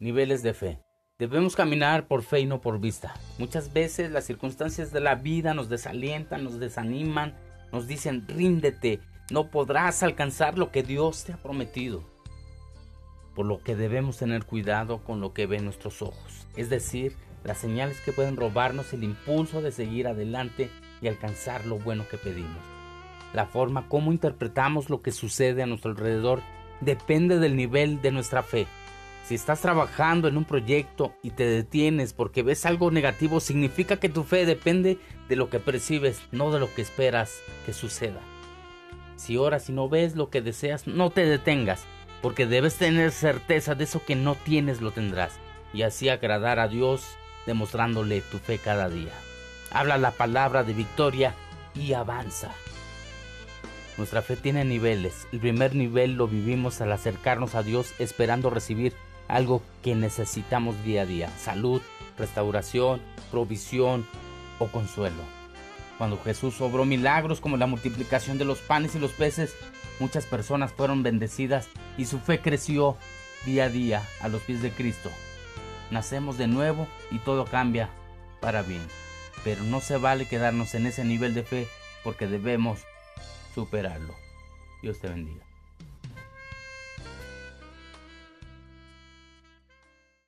Niveles de fe. Debemos caminar por fe y no por vista. Muchas veces las circunstancias de la vida nos desalientan, nos desaniman, nos dicen ríndete, no podrás alcanzar lo que Dios te ha prometido. Por lo que debemos tener cuidado con lo que ven nuestros ojos, es decir, las señales que pueden robarnos el impulso de seguir adelante y alcanzar lo bueno que pedimos. La forma como interpretamos lo que sucede a nuestro alrededor depende del nivel de nuestra fe. Si estás trabajando en un proyecto y te detienes porque ves algo negativo, significa que tu fe depende de lo que percibes, no de lo que esperas que suceda. Si oras y no ves lo que deseas, no te detengas, porque debes tener certeza de eso que no tienes lo tendrás, y así agradar a Dios demostrándole tu fe cada día. Habla la palabra de victoria y avanza. Nuestra fe tiene niveles. El primer nivel lo vivimos al acercarnos a Dios esperando recibir algo que necesitamos día a día, salud, restauración, provisión o consuelo. Cuando Jesús obró milagros como la multiplicación de los panes y los peces, muchas personas fueron bendecidas y su fe creció día a día a los pies de Cristo. Nacemos de nuevo y todo cambia para bien. Pero no se vale quedarnos en ese nivel de fe porque debemos superarlo. Dios te bendiga.